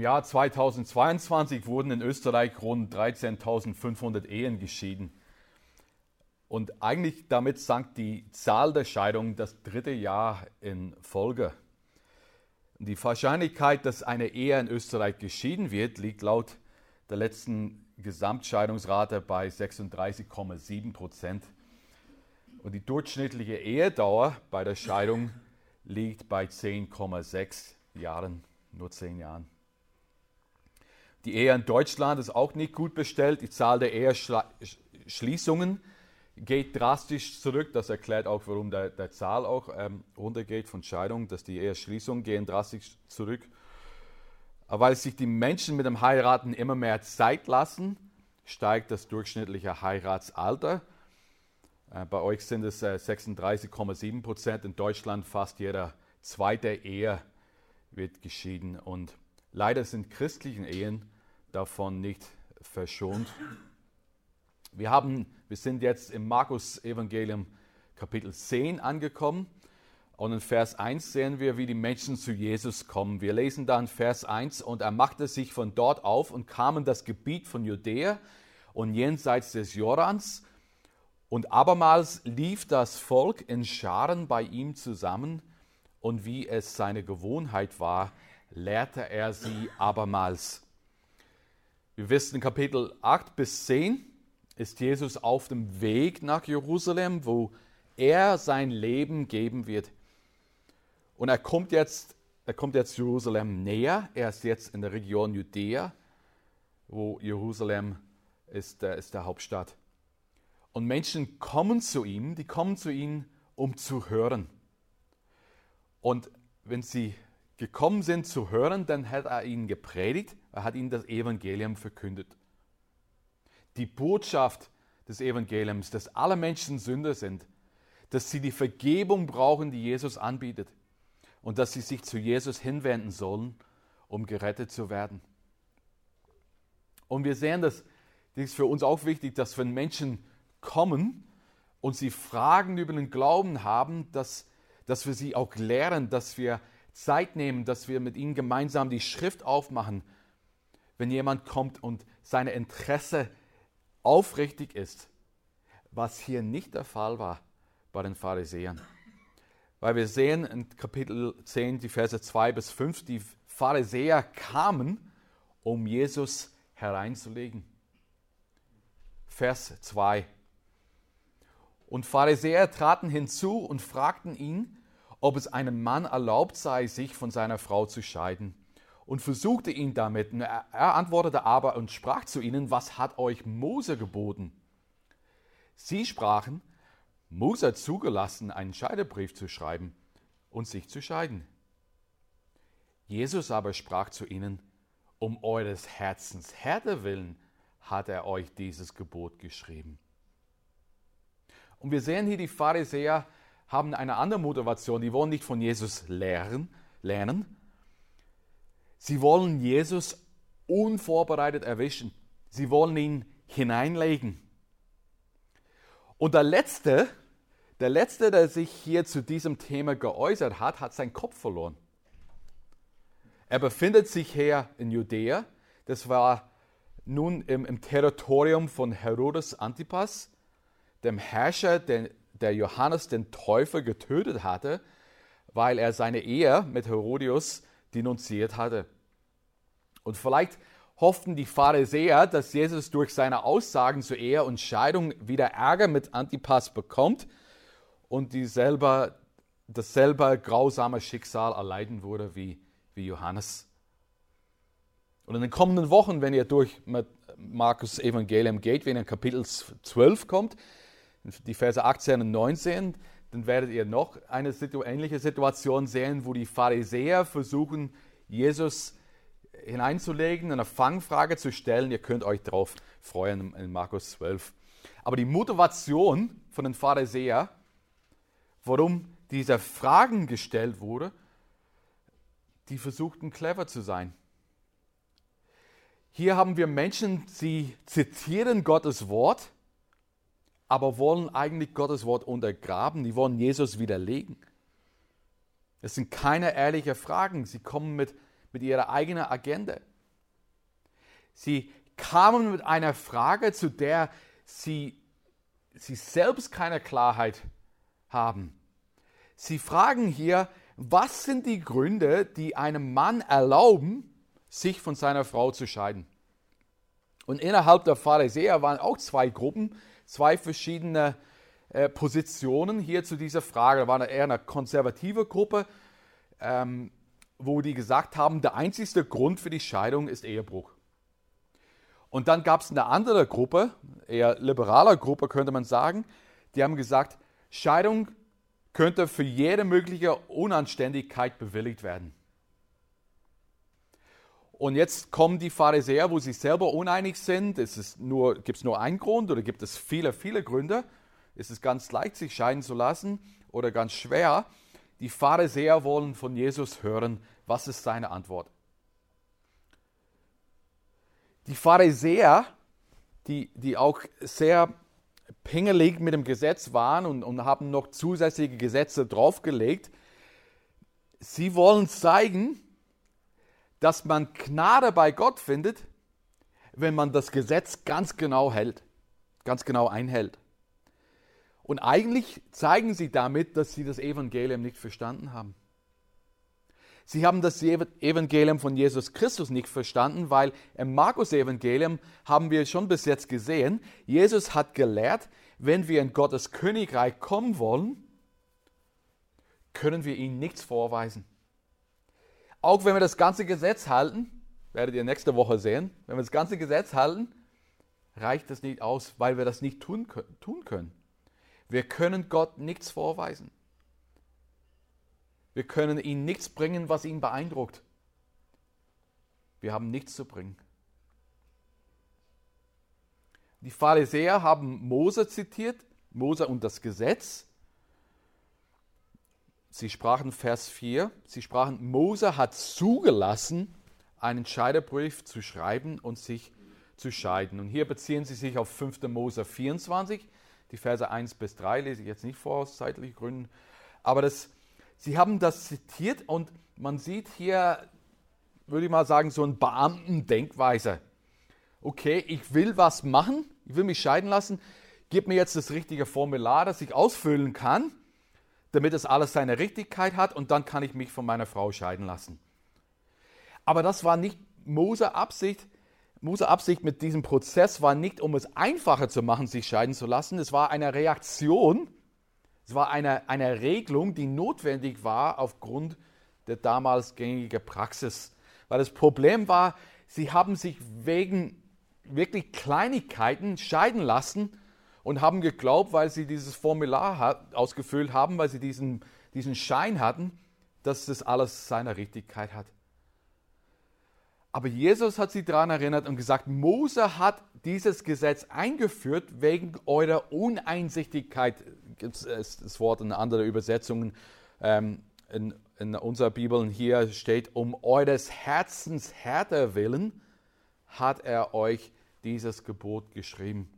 Im Jahr 2022 wurden in Österreich rund 13.500 Ehen geschieden. Und eigentlich damit sank die Zahl der Scheidungen das dritte Jahr in Folge. Die Wahrscheinlichkeit, dass eine Ehe in Österreich geschieden wird, liegt laut der letzten Gesamtscheidungsrate bei 36,7 Prozent. Und die durchschnittliche Ehedauer bei der Scheidung liegt bei 10,6 Jahren, nur 10 Jahren. Die Ehe in Deutschland ist auch nicht gut bestellt. Die Zahl der Eheschließungen geht drastisch zurück. Das erklärt auch, warum der, der Zahl auch ähm, runtergeht von Scheidungen, dass die Eheschließungen gehen drastisch zurück. Weil sich die Menschen mit dem Heiraten immer mehr Zeit lassen, steigt das durchschnittliche Heiratsalter. Äh, bei euch sind es äh, 36,7 Prozent. In Deutschland fast jeder zweite Ehe wird geschieden. Und leider sind christliche Ehen davon nicht verschont. Wir, haben, wir sind jetzt im Markus-Evangelium Kapitel 10 angekommen. Und in Vers 1 sehen wir, wie die Menschen zu Jesus kommen. Wir lesen dann Vers 1, und er machte sich von dort auf und kam in das Gebiet von Judäa und jenseits des Jordans. Und abermals lief das Volk in Scharen bei ihm zusammen, und wie es seine Gewohnheit war, lehrte er sie abermals. Wir wissen Kapitel 8 bis 10 ist Jesus auf dem Weg nach Jerusalem, wo er sein Leben geben wird. Und er kommt jetzt, er kommt jetzt Jerusalem näher. Er ist jetzt in der Region Judäa, wo Jerusalem ist, äh, ist der Hauptstadt. Und Menschen kommen zu ihm, die kommen zu ihm, um zu hören. Und wenn sie gekommen sind zu hören, dann hat er ihnen gepredigt, er hat ihnen das Evangelium verkündet. Die Botschaft des Evangeliums, dass alle Menschen Sünder sind, dass sie die Vergebung brauchen, die Jesus anbietet und dass sie sich zu Jesus hinwenden sollen, um gerettet zu werden. Und wir sehen, dass das ist für uns auch wichtig, dass wenn Menschen kommen und sie Fragen über den Glauben haben, dass, dass wir sie auch lehren, dass wir Zeit nehmen, dass wir mit ihnen gemeinsam die Schrift aufmachen. Wenn jemand kommt und seine Interesse aufrichtig ist, was hier nicht der Fall war bei den Pharisäern. Weil wir sehen in Kapitel 10, die Verse 2 bis 5, die Pharisäer kamen, um Jesus hereinzulegen. Vers 2. Und Pharisäer traten hinzu und fragten ihn, ob es einem Mann erlaubt sei, sich von seiner Frau zu scheiden. Und versuchte ihn damit. Er antwortete aber und sprach zu ihnen, was hat euch Mose geboten? Sie sprachen, Mose hat zugelassen, einen Scheidebrief zu schreiben und sich zu scheiden. Jesus aber sprach zu ihnen, um eures Herzens Härte willen hat er euch dieses Gebot geschrieben. Und wir sehen hier, die Pharisäer haben eine andere Motivation. Die wollen nicht von Jesus lernen, lernen. Sie wollen Jesus unvorbereitet erwischen. Sie wollen ihn hineinlegen. Und der Letzte, der Letzte, der sich hier zu diesem Thema geäußert hat, hat seinen Kopf verloren. Er befindet sich hier in Judäa. Das war nun im, im Territorium von Herodes Antipas, dem Herrscher, den, der Johannes den Täufer getötet hatte, weil er seine Ehe mit Herodius denunziert hatte. Und vielleicht hofften die Pharisäer, dass Jesus durch seine Aussagen zur Ehe und Scheidung wieder Ärger mit Antipas bekommt und dieselbe, dasselbe grausame Schicksal erleiden würde wie, wie Johannes. Und in den kommenden Wochen, wenn ihr durch Markus Evangelium geht, wenn ihr in Kapitel 12 kommt, die Verse 18 und 19, dann werdet ihr noch eine ähnliche Situation sehen, wo die Pharisäer versuchen, Jesus hineinzulegen, eine Fangfrage zu stellen. Ihr könnt euch darauf freuen in Markus 12. Aber die Motivation von den Pharisäern, warum diese Fragen gestellt wurde, die versuchten clever zu sein. Hier haben wir Menschen, sie zitieren Gottes Wort, aber wollen eigentlich Gottes Wort untergraben. Die wollen Jesus widerlegen. Es sind keine ehrlichen Fragen. Sie kommen mit, mit ihrer eigenen Agenda. Sie kamen mit einer Frage, zu der sie, sie selbst keine Klarheit haben. Sie fragen hier, was sind die Gründe, die einem Mann erlauben, sich von seiner Frau zu scheiden? Und innerhalb der Pharisäer waren auch zwei Gruppen, zwei verschiedene äh, Positionen hier zu dieser Frage. Da war eher eine konservative Gruppe, ähm, wo die gesagt haben, der einzigste Grund für die Scheidung ist Ehebruch. Und dann gab es eine andere Gruppe, eher liberaler Gruppe könnte man sagen, die haben gesagt, Scheidung könnte für jede mögliche Unanständigkeit bewilligt werden. Und jetzt kommen die Pharisäer, wo sie selber uneinig sind. Ist es nur, gibt es nur einen Grund oder gibt es viele, viele Gründe? Ist es ganz leicht, sich scheiden zu lassen oder ganz schwer? Die Pharisäer wollen von Jesus hören, was ist seine Antwort? Die Pharisäer, die, die auch sehr pingelig mit dem Gesetz waren und, und haben noch zusätzliche Gesetze draufgelegt, sie wollen zeigen, dass man Gnade bei Gott findet, wenn man das Gesetz ganz genau hält, ganz genau einhält. Und eigentlich zeigen sie damit, dass sie das Evangelium nicht verstanden haben. Sie haben das Evangelium von Jesus Christus nicht verstanden, weil im Markus-Evangelium haben wir schon bis jetzt gesehen, Jesus hat gelehrt, wenn wir in Gottes Königreich kommen wollen, können wir ihnen nichts vorweisen. Auch wenn wir das ganze Gesetz halten, werdet ihr nächste Woche sehen, wenn wir das ganze Gesetz halten, reicht das nicht aus, weil wir das nicht tun können. Wir können Gott nichts vorweisen. Wir können ihm nichts bringen, was ihn beeindruckt. Wir haben nichts zu bringen. Die Pharisäer haben Mose zitiert, Mose und das Gesetz. Sie sprachen Vers 4, sie sprachen, Mose hat zugelassen, einen Scheidebrief zu schreiben und sich zu scheiden. Und hier beziehen sie sich auf 5. Mose 24, die Verse 1 bis 3 lese ich jetzt nicht vor aus zeitlichen Gründen. Aber das Sie haben das zitiert und man sieht hier, würde ich mal sagen, so ein Beamtendenkweise. Okay, ich will was machen, ich will mich scheiden lassen, gib mir jetzt das richtige Formular, das ich ausfüllen kann, damit es alles seine Richtigkeit hat und dann kann ich mich von meiner Frau scheiden lassen. Aber das war nicht Mose Absicht. Mose Absicht mit diesem Prozess war nicht, um es einfacher zu machen, sich scheiden zu lassen. Es war eine Reaktion es war eine, eine Regelung, die notwendig war aufgrund der damals gängigen Praxis. Weil das Problem war, sie haben sich wegen wirklich Kleinigkeiten scheiden lassen und haben geglaubt, weil sie dieses Formular ausgefüllt haben, weil sie diesen, diesen Schein hatten, dass das alles seine Richtigkeit hat. Aber Jesus hat sie daran erinnert und gesagt, Mose hat dieses Gesetz eingeführt wegen eurer Uneinsichtigkeit. Gibt es das Wort in anderen Übersetzungen ähm, in, in unserer Bibel. Hier steht, um eures Herzens härter willen hat er euch dieses Gebot geschrieben.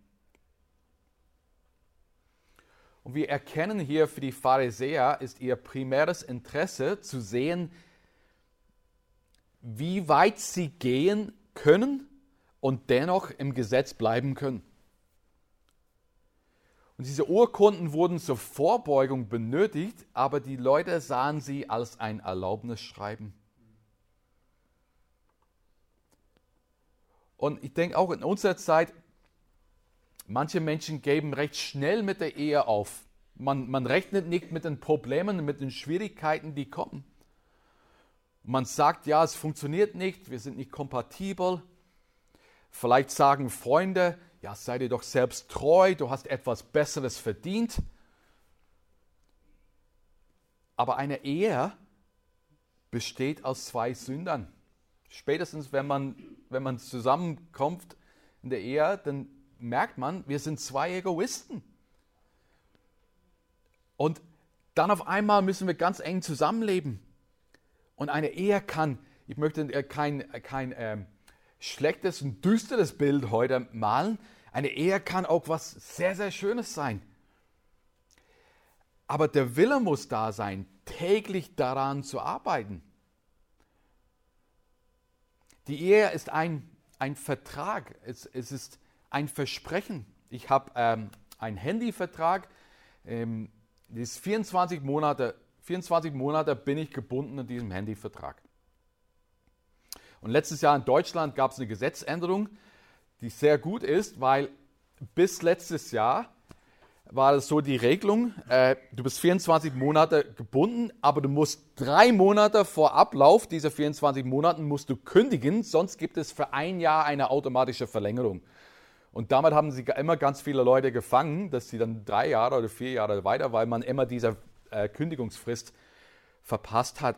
Und wir erkennen hier für die Pharisäer ist ihr primäres Interesse zu sehen, wie weit sie gehen können und dennoch im Gesetz bleiben können. Und diese Urkunden wurden zur Vorbeugung benötigt, aber die Leute sahen sie als ein Erlaubnisschreiben. Und ich denke auch in unserer Zeit, manche Menschen geben recht schnell mit der Ehe auf. Man, man rechnet nicht mit den Problemen, mit den Schwierigkeiten, die kommen. Man sagt, ja, es funktioniert nicht, wir sind nicht kompatibel. Vielleicht sagen Freunde, ja, sei dir doch selbst treu, du hast etwas Besseres verdient. Aber eine Ehe besteht aus zwei Sündern. Spätestens, wenn man, wenn man zusammenkommt in der Ehe, dann merkt man, wir sind zwei Egoisten. Und dann auf einmal müssen wir ganz eng zusammenleben. Und eine Ehe kann, ich möchte kein, kein ähm, schlechtes und düsteres Bild heute malen, eine Ehe kann auch was sehr, sehr Schönes sein. Aber der Wille muss da sein, täglich daran zu arbeiten. Die Ehe ist ein, ein Vertrag, es, es ist ein Versprechen. Ich habe ähm, einen Handyvertrag, ähm, das ist 24 Monate, 24 Monate bin ich gebunden an diesem Handyvertrag. Und letztes Jahr in Deutschland gab es eine Gesetzänderung, die sehr gut ist, weil bis letztes Jahr war das so die Regelung, äh, du bist 24 Monate gebunden, aber du musst drei Monate vor Ablauf dieser 24 Monaten musst du kündigen, sonst gibt es für ein Jahr eine automatische Verlängerung. Und damit haben sie immer ganz viele Leute gefangen, dass sie dann drei Jahre oder vier Jahre weiter, weil man immer diese äh, Kündigungsfrist verpasst hat.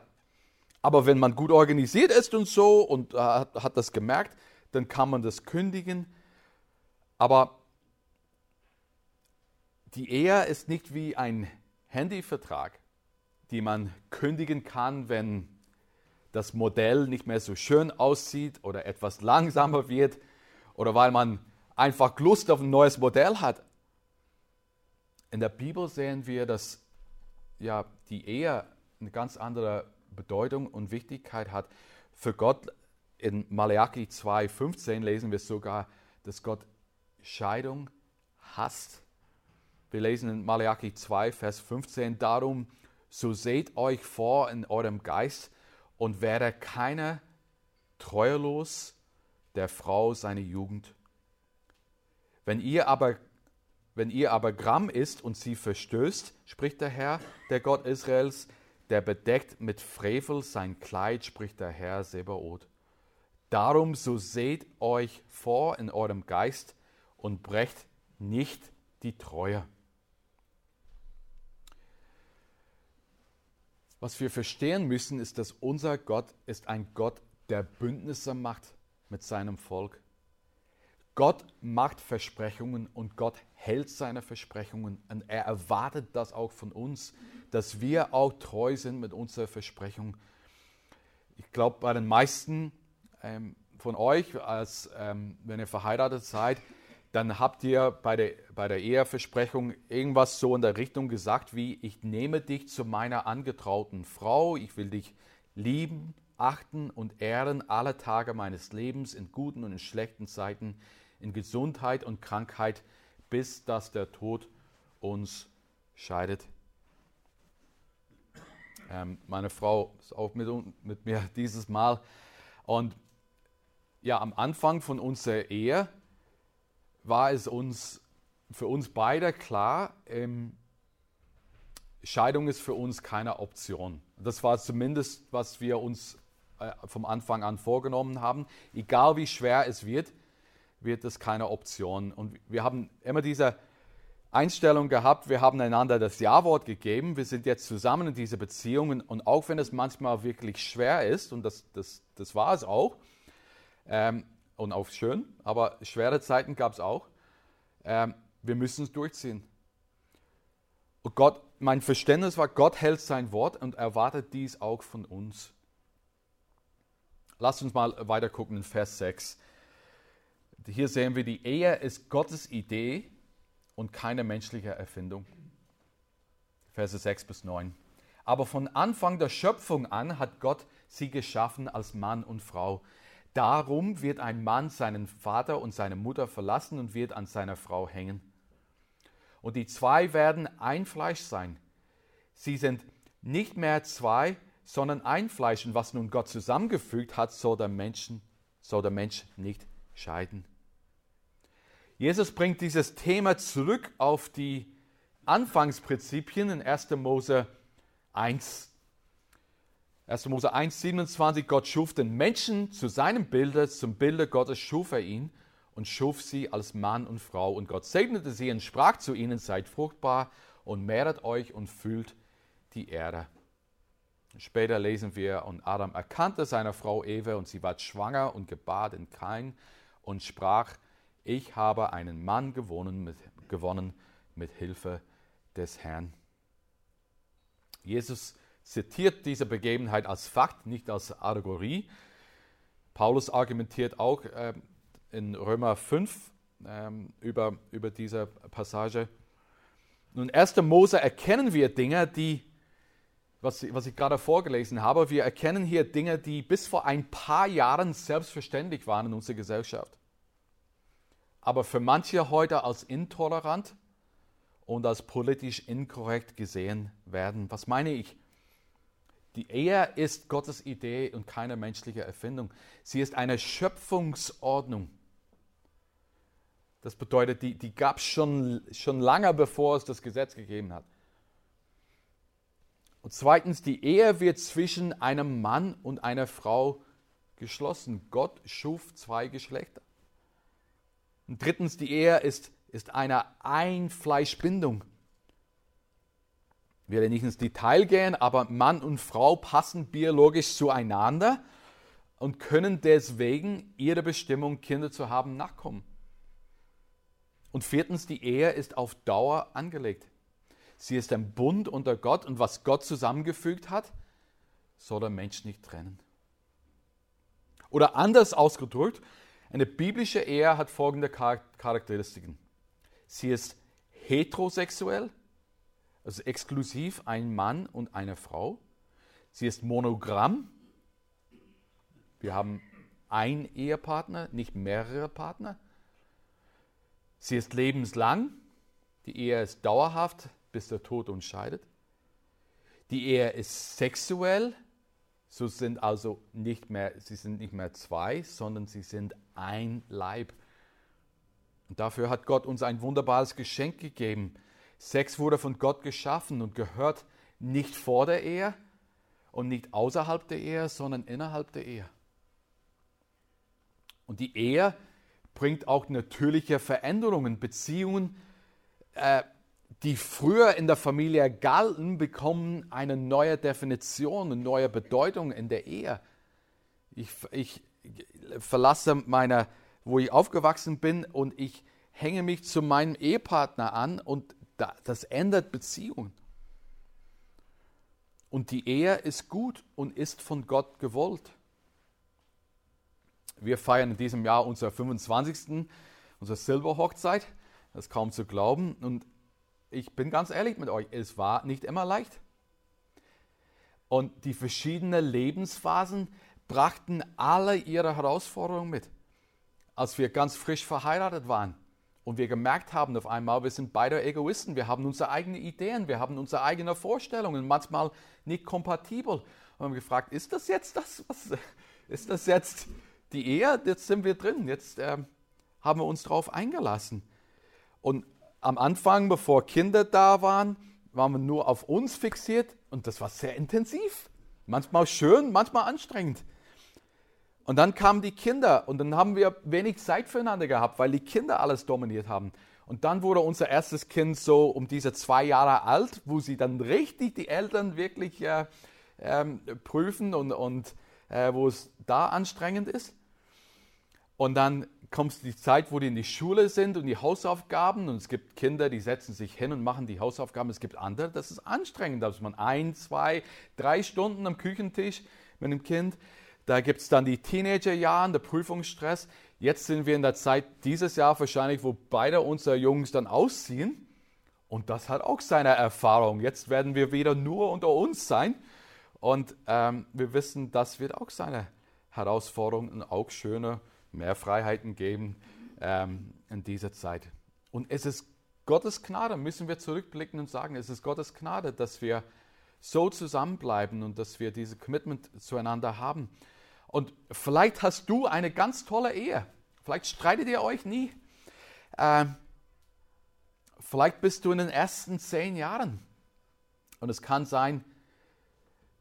Aber wenn man gut organisiert ist und so und äh, hat das gemerkt, dann kann man das kündigen. Aber die Ehe ist nicht wie ein Handyvertrag, die man kündigen kann, wenn das Modell nicht mehr so schön aussieht oder etwas langsamer wird oder weil man einfach Lust auf ein neues Modell hat. In der Bibel sehen wir, dass ja, die Ehe eine ganz andere Bedeutung und Wichtigkeit hat. Für Gott in Malachi 2,15 lesen wir sogar, dass Gott Scheidung hasst. Wir lesen in Malachi 2, Vers 15, darum, so seht euch vor in eurem Geist und werde keiner treulos der Frau seine Jugend. Wenn ihr aber wenn ihr aber Gramm isst und sie verstößt, spricht der Herr, der Gott Israels, der bedeckt mit Frevel sein Kleid, spricht der Herr Sebaoth. Darum so seht euch vor in eurem Geist und brecht nicht die Treue. Was wir verstehen müssen, ist, dass unser Gott ist ein Gott, der Bündnisse macht mit seinem Volk. Gott macht Versprechungen und Gott hält seine Versprechungen und er erwartet das auch von uns, dass wir auch treu sind mit unserer Versprechung. Ich glaube, bei den meisten ähm, von euch, als ähm, wenn ihr verheiratet seid, dann habt ihr bei der, bei der Eheversprechung irgendwas so in der Richtung gesagt wie, ich nehme dich zu meiner angetrauten Frau, ich will dich lieben, achten und ehren alle Tage meines Lebens in guten und in schlechten Zeiten, in Gesundheit und Krankheit, bis dass der Tod uns scheidet. Ähm, meine Frau ist auch mit, mit mir dieses Mal. Und ja, am Anfang von unserer Ehe war es uns für uns beide klar, ähm, Scheidung ist für uns keine Option. Das war zumindest, was wir uns äh, vom Anfang an vorgenommen haben. Egal wie schwer es wird, wird es keine Option. Und wir haben immer diese Einstellung gehabt, wir haben einander das Ja-Wort gegeben, wir sind jetzt zusammen in diese Beziehungen und auch wenn es manchmal wirklich schwer ist, und das, das, das war es auch, ähm, und auch schön, aber schwere Zeiten gab es auch. Ähm, wir müssen es durchziehen. Und Gott, mein Verständnis war, Gott hält sein Wort und erwartet dies auch von uns. Lasst uns mal weiter gucken in Vers 6. Hier sehen wir, die Ehe ist Gottes Idee und keine menschliche Erfindung. Verse 6 bis 9. Aber von Anfang der Schöpfung an hat Gott sie geschaffen als Mann und Frau. Darum wird ein Mann seinen Vater und seine Mutter verlassen und wird an seiner Frau hängen. Und die zwei werden ein Fleisch sein. Sie sind nicht mehr zwei, sondern ein Fleisch. Und was nun Gott zusammengefügt hat, soll der, Menschen, soll der Mensch nicht scheiden. Jesus bringt dieses Thema zurück auf die Anfangsprinzipien in 1. Mose 1. 1. Mose 1, 27, Gott schuf den Menschen zu seinem Bilde, zum Bilde Gottes schuf er ihn und schuf sie als Mann und Frau. Und Gott segnete sie und sprach zu ihnen, seid fruchtbar und mehret euch und füllt die Erde. Später lesen wir, und Adam erkannte seine Frau Eva und sie war schwanger und gebar den Kain und sprach, ich habe einen Mann gewonnen mit, gewonnen mit Hilfe des Herrn. Jesus zitiert diese Begebenheit als Fakt, nicht als Allegorie. Paulus argumentiert auch äh, in Römer 5 äh, über, über diese Passage. Nun, in 1. Mose erkennen wir Dinge, die was, was ich gerade vorgelesen habe. Wir erkennen hier Dinge, die bis vor ein paar Jahren selbstverständlich waren in unserer Gesellschaft. Aber für manche heute als intolerant und als politisch inkorrekt gesehen werden. Was meine ich? Die Ehe ist Gottes Idee und keine menschliche Erfindung. Sie ist eine Schöpfungsordnung. Das bedeutet, die, die gab es schon, schon lange, bevor es das Gesetz gegeben hat. Und zweitens, die Ehe wird zwischen einem Mann und einer Frau geschlossen. Gott schuf zwei Geschlechter. Und drittens, die Ehe ist, ist eine Einfleischbindung. Ich werde nicht ins Detail gehen, aber Mann und Frau passen biologisch zueinander und können deswegen ihrer Bestimmung, Kinder zu haben, nachkommen. Und viertens, die Ehe ist auf Dauer angelegt. Sie ist ein Bund unter Gott und was Gott zusammengefügt hat, soll der Mensch nicht trennen. Oder anders ausgedrückt, eine biblische Ehe hat folgende Charakteristiken. Sie ist heterosexuell, also exklusiv ein Mann und eine Frau. Sie ist monogramm. Wir haben ein Ehepartner, nicht mehrere Partner. Sie ist lebenslang. Die Ehe ist dauerhaft bis der Tod uns scheidet. Die Ehe ist sexuell, so sind also nicht mehr, sie sind nicht mehr zwei, sondern sie sind ein Leib. Und dafür hat Gott uns ein wunderbares Geschenk gegeben. Sex wurde von Gott geschaffen und gehört nicht vor der Ehe und nicht außerhalb der Ehe, sondern innerhalb der Ehe. Und die Ehe bringt auch natürliche Veränderungen. Beziehungen äh, die früher in der Familie galten, bekommen eine neue Definition, eine neue Bedeutung in der Ehe. Ich, ich verlasse meine, wo ich aufgewachsen bin und ich hänge mich zu meinem Ehepartner an und das ändert Beziehungen. Und die Ehe ist gut und ist von Gott gewollt. Wir feiern in diesem Jahr unser 25. unsere Silberhochzeit. Das ist kaum zu glauben. Und ich bin ganz ehrlich mit euch, es war nicht immer leicht. Und die verschiedenen Lebensphasen brachten alle ihre Herausforderungen mit. Als wir ganz frisch verheiratet waren und wir gemerkt haben auf einmal, wir sind beide Egoisten, wir haben unsere eigenen Ideen, wir haben unsere eigenen Vorstellungen, manchmal nicht kompatibel. Und haben gefragt, ist das jetzt das? Was, ist das jetzt die Ehe? Jetzt sind wir drin, jetzt äh, haben wir uns darauf eingelassen. Und am Anfang, bevor Kinder da waren, waren wir nur auf uns fixiert und das war sehr intensiv. Manchmal schön, manchmal anstrengend. Und dann kamen die Kinder und dann haben wir wenig Zeit füreinander gehabt, weil die Kinder alles dominiert haben. Und dann wurde unser erstes Kind so um diese zwei Jahre alt, wo sie dann richtig die Eltern wirklich äh, äh, prüfen und, und äh, wo es da anstrengend ist. Und dann kommt die Zeit, wo die in die Schule sind und die Hausaufgaben und es gibt Kinder, die setzen sich hin und machen die Hausaufgaben. Es gibt andere, das ist anstrengend, da ist man ein, zwei, drei Stunden am Küchentisch mit dem Kind. Da gibt es dann die Teenagerjahren, der Prüfungsstress. Jetzt sind wir in der Zeit dieses Jahr wahrscheinlich, wo beide unsere Jungs dann ausziehen. Und das hat auch seine Erfahrung. Jetzt werden wir wieder nur unter uns sein. Und ähm, wir wissen, das wird auch seine Herausforderung und auch schöne mehr Freiheiten geben ähm, in dieser Zeit. Und es ist Gottes Gnade, müssen wir zurückblicken und sagen, es ist Gottes Gnade, dass wir so zusammenbleiben und dass wir dieses Commitment zueinander haben. Und vielleicht hast du eine ganz tolle Ehe. Vielleicht streitet ihr euch nie. Ähm, vielleicht bist du in den ersten zehn Jahren. Und es kann sein,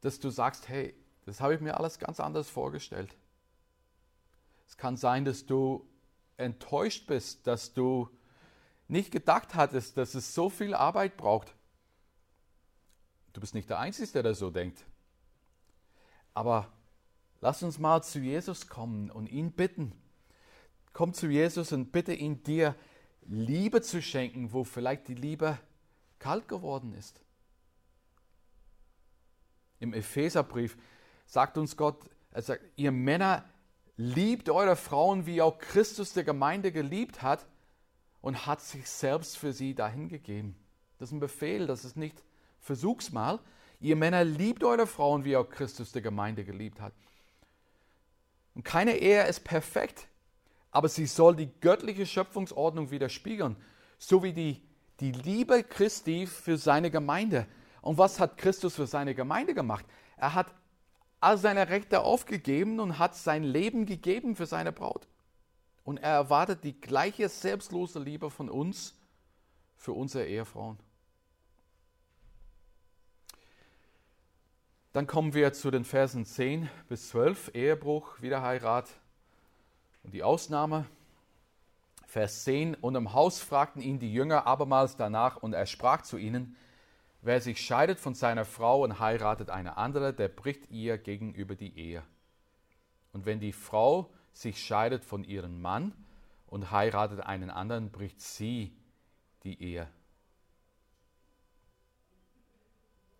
dass du sagst, hey, das habe ich mir alles ganz anders vorgestellt. Es kann sein, dass du enttäuscht bist, dass du nicht gedacht hattest, dass es so viel Arbeit braucht. Du bist nicht der Einzige, der das so denkt. Aber lass uns mal zu Jesus kommen und ihn bitten. Komm zu Jesus und bitte ihn dir Liebe zu schenken, wo vielleicht die Liebe kalt geworden ist. Im Epheserbrief sagt uns Gott, er sagt, ihr Männer, Liebt eure Frauen, wie auch Christus der Gemeinde geliebt hat und hat sich selbst für sie dahingegeben. Das ist ein Befehl, das ist nicht Versuchsmal. Ihr Männer liebt eure Frauen, wie auch Christus der Gemeinde geliebt hat. Und keine Ehe ist perfekt, aber sie soll die göttliche Schöpfungsordnung widerspiegeln, so wie die, die Liebe Christi für seine Gemeinde. Und was hat Christus für seine Gemeinde gemacht? Er hat all seine Rechte aufgegeben und hat sein Leben gegeben für seine Braut. Und er erwartet die gleiche selbstlose Liebe von uns für unsere Ehefrauen. Dann kommen wir zu den Versen 10 bis 12, Ehebruch, Wiederheirat und die Ausnahme. Vers 10, und im Haus fragten ihn die Jünger abermals danach, und er sprach zu ihnen, wer sich scheidet von seiner Frau und heiratet eine andere, der bricht ihr gegenüber die Ehe. Und wenn die Frau sich scheidet von ihrem Mann und heiratet einen anderen, bricht sie die Ehe.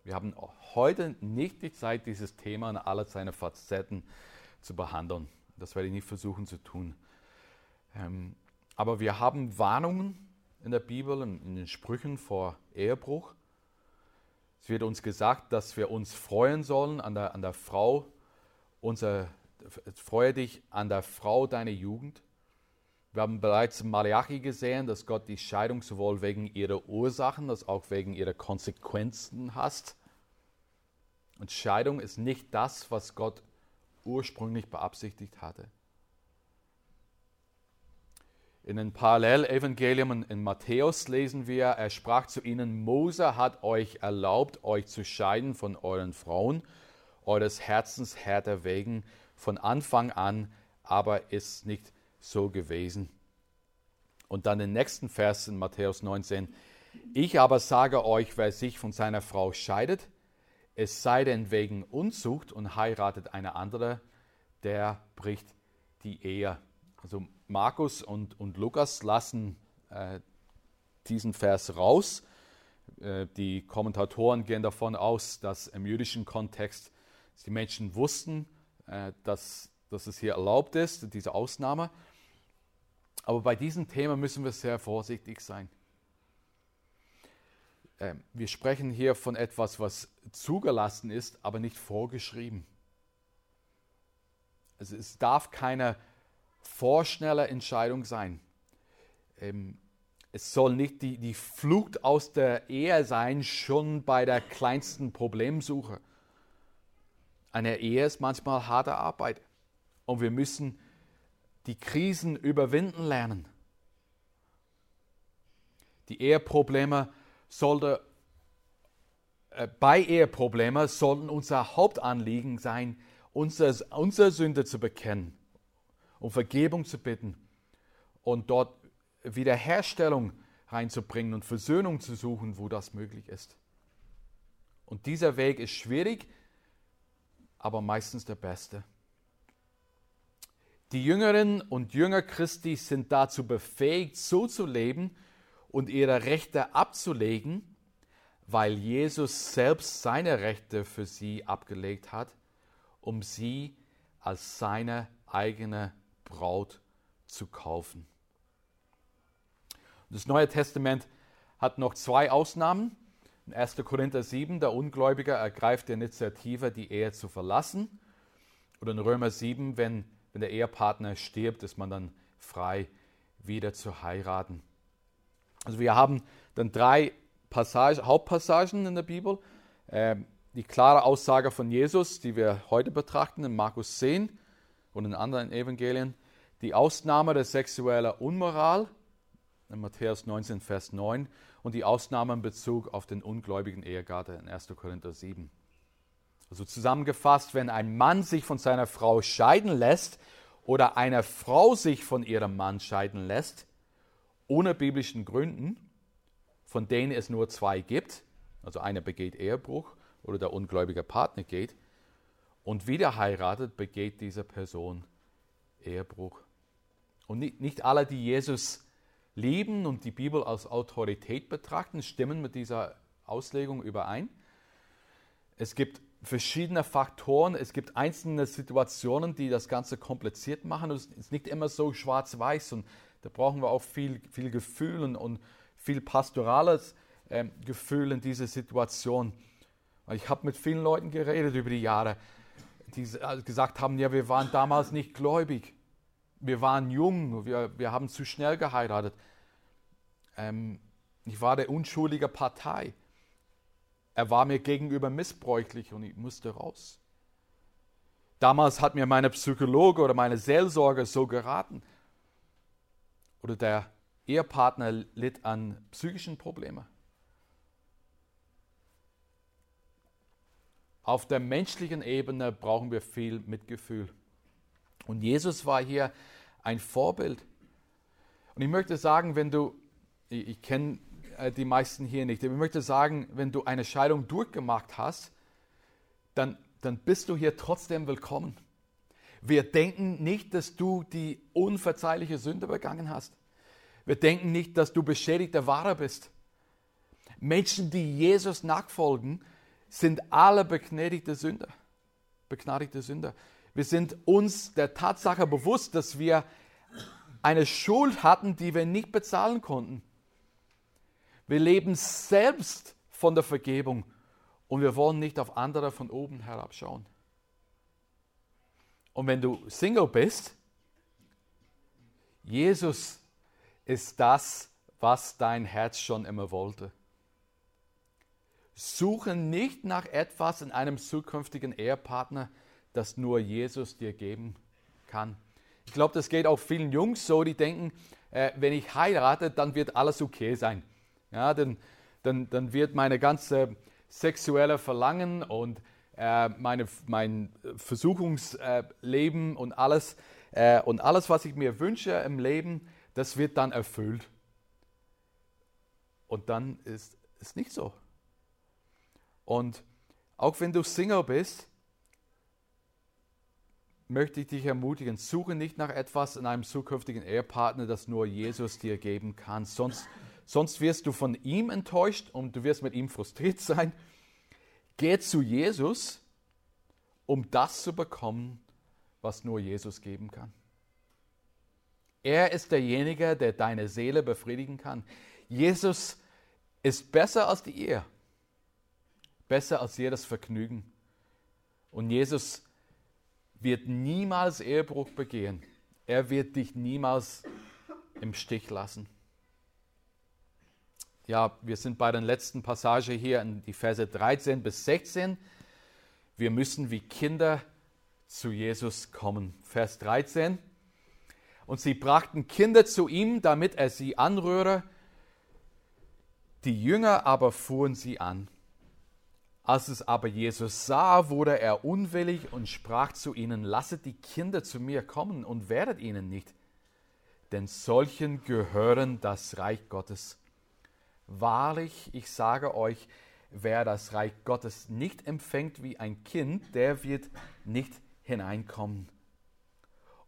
Wir haben heute nicht die Zeit, dieses Thema in aller seine Facetten zu behandeln. Das werde ich nicht versuchen zu tun. Ähm, aber wir haben Warnungen in der Bibel, in den Sprüchen vor Ehebruch. Es wird uns gesagt, dass wir uns freuen sollen an der, an der Frau. Unser, freue dich an der Frau deiner Jugend. Wir haben bereits in Malachi gesehen, dass Gott die Scheidung sowohl wegen ihrer Ursachen als auch wegen ihrer Konsequenzen hasst. Und Scheidung ist nicht das, was Gott ursprünglich beabsichtigt hatte. In den Parallelevangelium in Matthäus lesen wir, er sprach zu ihnen, Mose hat euch erlaubt, euch zu scheiden von euren Frauen, eures Herzens Härter wegen, von Anfang an aber ist nicht so gewesen. Und dann den nächsten Vers in Matthäus 19. Ich aber sage euch, wer sich von seiner Frau scheidet, es sei denn wegen Unzucht und heiratet eine andere, der bricht die Ehe. Also Markus und, und Lukas lassen äh, diesen Vers raus. Äh, die Kommentatoren gehen davon aus, dass im jüdischen Kontext die Menschen wussten, äh, dass, dass es hier erlaubt ist, diese Ausnahme. Aber bei diesem Thema müssen wir sehr vorsichtig sein. Ähm, wir sprechen hier von etwas, was zugelassen ist, aber nicht vorgeschrieben. Also es darf keine vorschnelle Entscheidung sein. Ähm, es soll nicht die, die Flucht aus der Ehe sein, schon bei der kleinsten Problemsuche. Eine Ehe ist manchmal harte Arbeit und wir müssen die Krisen überwinden lernen. Die Eheprobleme sollte, äh, bei Eheproblemen sollten unser Hauptanliegen sein, unsere, unsere Sünde zu bekennen, um Vergebung zu bitten und dort Wiederherstellung reinzubringen und Versöhnung zu suchen, wo das möglich ist. Und dieser Weg ist schwierig, aber meistens der beste. Die Jüngerinnen und Jünger Christi sind dazu befähigt, so zu leben und ihre Rechte abzulegen, weil Jesus selbst seine Rechte für sie abgelegt hat, um sie als seine eigene Braut zu kaufen. Das Neue Testament hat noch zwei Ausnahmen. In 1. Korinther 7, der Ungläubige ergreift die Initiative, die Ehe zu verlassen. Oder in Römer 7, wenn wenn der Ehepartner stirbt, ist man dann frei, wieder zu heiraten. Also wir haben dann drei Passage, Hauptpassagen in der Bibel. Ähm, die klare Aussage von Jesus, die wir heute betrachten in Markus 10 und in anderen Evangelien. Die Ausnahme der sexuellen Unmoral in Matthäus 19, Vers 9 und die Ausnahme in Bezug auf den ungläubigen Ehegatte in 1. Korinther 7. Also zusammengefasst, wenn ein Mann sich von seiner Frau scheiden lässt oder eine Frau sich von ihrem Mann scheiden lässt, ohne biblischen Gründen, von denen es nur zwei gibt, also einer begeht Ehebruch oder der ungläubige Partner geht, und wieder heiratet, begeht diese Person Ehebruch. Und nicht, nicht alle, die Jesus lieben und die Bibel als Autorität betrachten, stimmen mit dieser Auslegung überein. Es gibt verschiedene Faktoren. Es gibt einzelne Situationen, die das Ganze kompliziert machen. Es ist nicht immer so schwarz-weiß und da brauchen wir auch viel, viel Gefühl und, viel pastorales äh, Gefühl in dieser Situation. Ich habe mit vielen Leuten geredet über die Jahre, die gesagt haben, ja, wir waren damals nicht gläubig. Wir waren jung, wir, wir haben zu schnell geheiratet. Ähm, ich war der unschuldige Partei. Er war mir gegenüber missbräuchlich und ich musste raus. Damals hat mir meine Psychologe oder meine Seelsorger so geraten. Oder der Ehepartner litt an psychischen Problemen. Auf der menschlichen Ebene brauchen wir viel Mitgefühl. Und Jesus war hier ein Vorbild. Und ich möchte sagen, wenn du, ich, ich kenne äh, die meisten hier nicht, ich möchte sagen, wenn du eine Scheidung durchgemacht hast, dann, dann bist du hier trotzdem willkommen. Wir denken nicht, dass du die unverzeihliche Sünde begangen hast. Wir denken nicht, dass du beschädigter Wahrer bist. Menschen, die Jesus nachfolgen, sind alle begnadigte Sünder. Begnadigte Sünder. Wir sind uns der Tatsache bewusst, dass wir eine Schuld hatten, die wir nicht bezahlen konnten. Wir leben selbst von der Vergebung und wir wollen nicht auf andere von oben herabschauen. Und wenn du Single bist, Jesus ist das, was dein Herz schon immer wollte. Suche nicht nach etwas in einem zukünftigen Ehepartner, das nur Jesus dir geben kann. Ich glaube, das geht auch vielen Jungs so, die denken, äh, wenn ich heirate, dann wird alles okay sein. Ja, dann, dann, dann wird meine ganze sexuelle Verlangen und äh, meine, mein Versuchungsleben und alles äh, und alles, was ich mir wünsche im Leben, das wird dann erfüllt. Und dann ist es nicht so. Und auch wenn du Single bist, möchte ich dich ermutigen, suche nicht nach etwas in einem zukünftigen Ehepartner, das nur Jesus dir geben kann. Sonst, sonst wirst du von ihm enttäuscht und du wirst mit ihm frustriert sein. Geh zu Jesus, um das zu bekommen, was nur Jesus geben kann. Er ist derjenige, der deine Seele befriedigen kann. Jesus ist besser als die Ehe besser als jedes Vergnügen. Und Jesus wird niemals Ehebruch begehen. Er wird dich niemals im Stich lassen. Ja, wir sind bei der letzten Passage hier in die Verse 13 bis 16. Wir müssen wie Kinder zu Jesus kommen. Vers 13. Und sie brachten Kinder zu ihm, damit er sie anrühre. Die Jünger aber fuhren sie an. Als es aber Jesus sah, wurde er unwillig und sprach zu ihnen, lasset die Kinder zu mir kommen und werdet ihnen nicht, denn solchen gehören das Reich Gottes. Wahrlich, ich sage euch, wer das Reich Gottes nicht empfängt wie ein Kind, der wird nicht hineinkommen.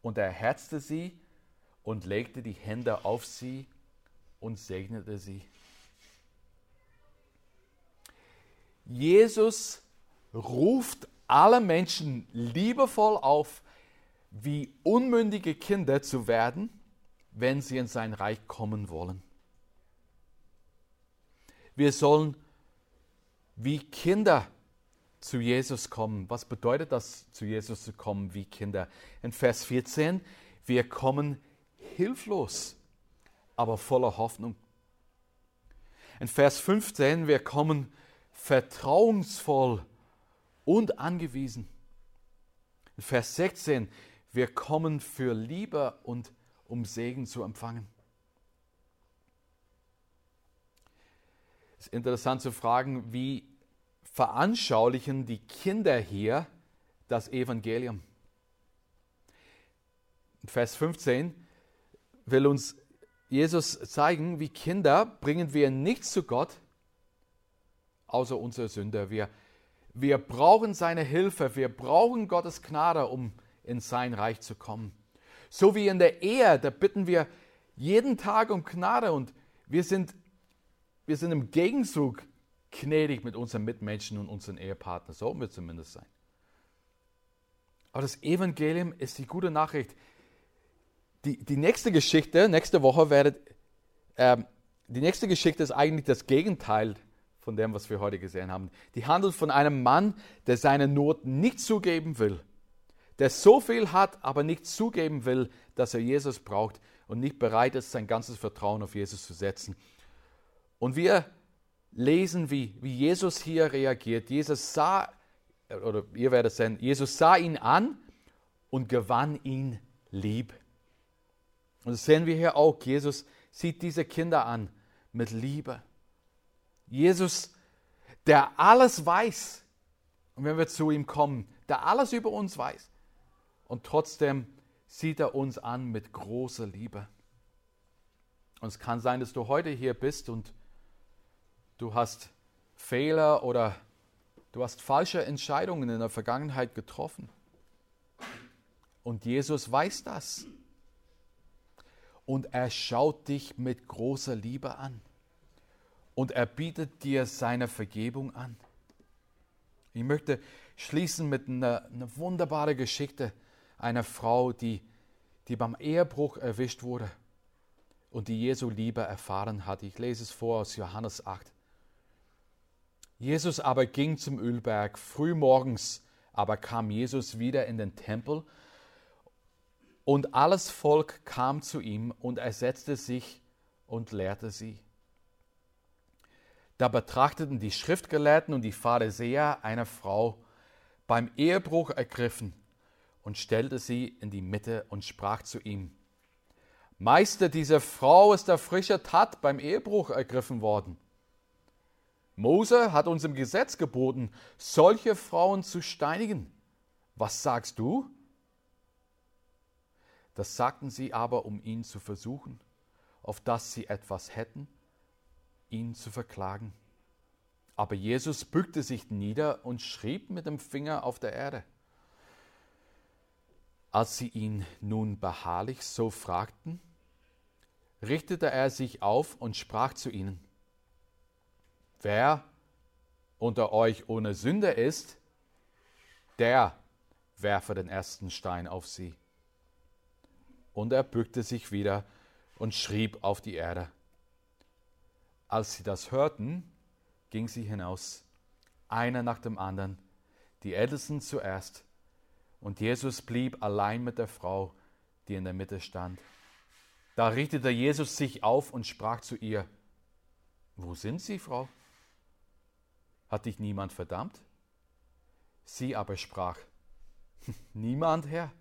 Und er herzte sie und legte die Hände auf sie und segnete sie. Jesus ruft alle Menschen liebevoll auf, wie unmündige Kinder zu werden, wenn sie in sein Reich kommen wollen. Wir sollen wie Kinder zu Jesus kommen. Was bedeutet das, zu Jesus zu kommen wie Kinder? In Vers 14, wir kommen hilflos, aber voller Hoffnung. In Vers 15, wir kommen hilflos vertrauensvoll und angewiesen. In Vers 16, wir kommen für Liebe und um Segen zu empfangen. Es ist interessant zu fragen, wie veranschaulichen die Kinder hier das Evangelium. Vers 15 will uns Jesus zeigen, wie Kinder bringen wir nichts zu Gott, außer unsere Sünder. Wir, wir brauchen seine Hilfe, wir brauchen Gottes Gnade, um in sein Reich zu kommen. So wie in der Ehe, da bitten wir jeden Tag um Gnade und wir sind, wir sind im Gegenzug gnädig mit unseren Mitmenschen und unseren Ehepartnern. Sollten wir zumindest sein. Aber das Evangelium ist die gute Nachricht. Die, die nächste Geschichte, nächste Woche werdet, äh, die nächste Geschichte ist eigentlich das Gegenteil von dem, was wir heute gesehen haben. Die handelt von einem Mann, der seine Not nicht zugeben will, der so viel hat, aber nicht zugeben will, dass er Jesus braucht und nicht bereit ist, sein ganzes Vertrauen auf Jesus zu setzen. Und wir lesen, wie, wie Jesus hier reagiert. Jesus sah, oder ihr werdet sehen, Jesus sah ihn an und gewann ihn lieb. Und das sehen wir hier auch. Jesus sieht diese Kinder an mit Liebe. Jesus, der alles weiß, und wenn wir zu ihm kommen, der alles über uns weiß, und trotzdem sieht er uns an mit großer Liebe. Und es kann sein, dass du heute hier bist und du hast Fehler oder du hast falsche Entscheidungen in der Vergangenheit getroffen. Und Jesus weiß das. Und er schaut dich mit großer Liebe an. Und er bietet dir seine Vergebung an. Ich möchte schließen mit einer, einer wunderbaren Geschichte einer Frau, die, die beim Ehebruch erwischt wurde und die Jesu Liebe erfahren hat. Ich lese es vor aus Johannes 8. Jesus aber ging zum Ölberg. Früh morgens aber kam Jesus wieder in den Tempel und alles Volk kam zu ihm und er setzte sich und lehrte sie. Da betrachteten die Schriftgelehrten und die Pharisäer eine Frau beim Ehebruch ergriffen und stellte sie in die Mitte und sprach zu ihm, Meister, diese Frau ist der frische Tat beim Ehebruch ergriffen worden. Mose hat uns im Gesetz geboten, solche Frauen zu steinigen. Was sagst du? Das sagten sie aber, um ihn zu versuchen, auf dass sie etwas hätten, ihn zu verklagen. Aber Jesus bückte sich nieder und schrieb mit dem Finger auf der Erde. Als sie ihn nun beharrlich so fragten, richtete er sich auf und sprach zu ihnen, Wer unter euch ohne Sünde ist, der werfe den ersten Stein auf sie. Und er bückte sich wieder und schrieb auf die Erde. Als sie das hörten, ging sie hinaus, einer nach dem anderen, die Ältesten zuerst, und Jesus blieb allein mit der Frau, die in der Mitte stand. Da richtete Jesus sich auf und sprach zu ihr, Wo sind Sie, Frau? Hat dich niemand verdammt? Sie aber sprach, Niemand, Herr.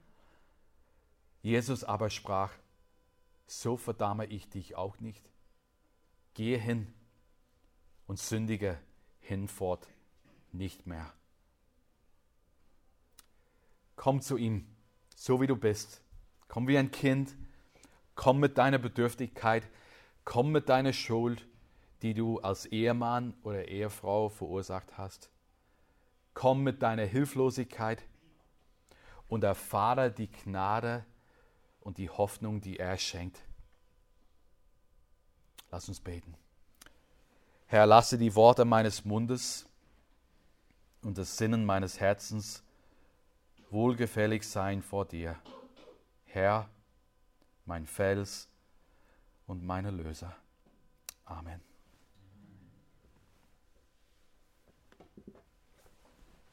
Jesus aber sprach, So verdamme ich dich auch nicht. Gehe hin und sündige hinfort nicht mehr. Komm zu ihm, so wie du bist. Komm wie ein Kind. Komm mit deiner Bedürftigkeit. Komm mit deiner Schuld die du als Ehemann oder Ehefrau verursacht hast. Komm mit deiner Hilflosigkeit und erfahre die Gnade und die Hoffnung, die er schenkt. Lass uns beten. Herr, lasse die Worte meines Mundes und das Sinnen meines Herzens wohlgefällig sein vor dir. Herr, mein Fels und meine Löser. Amen.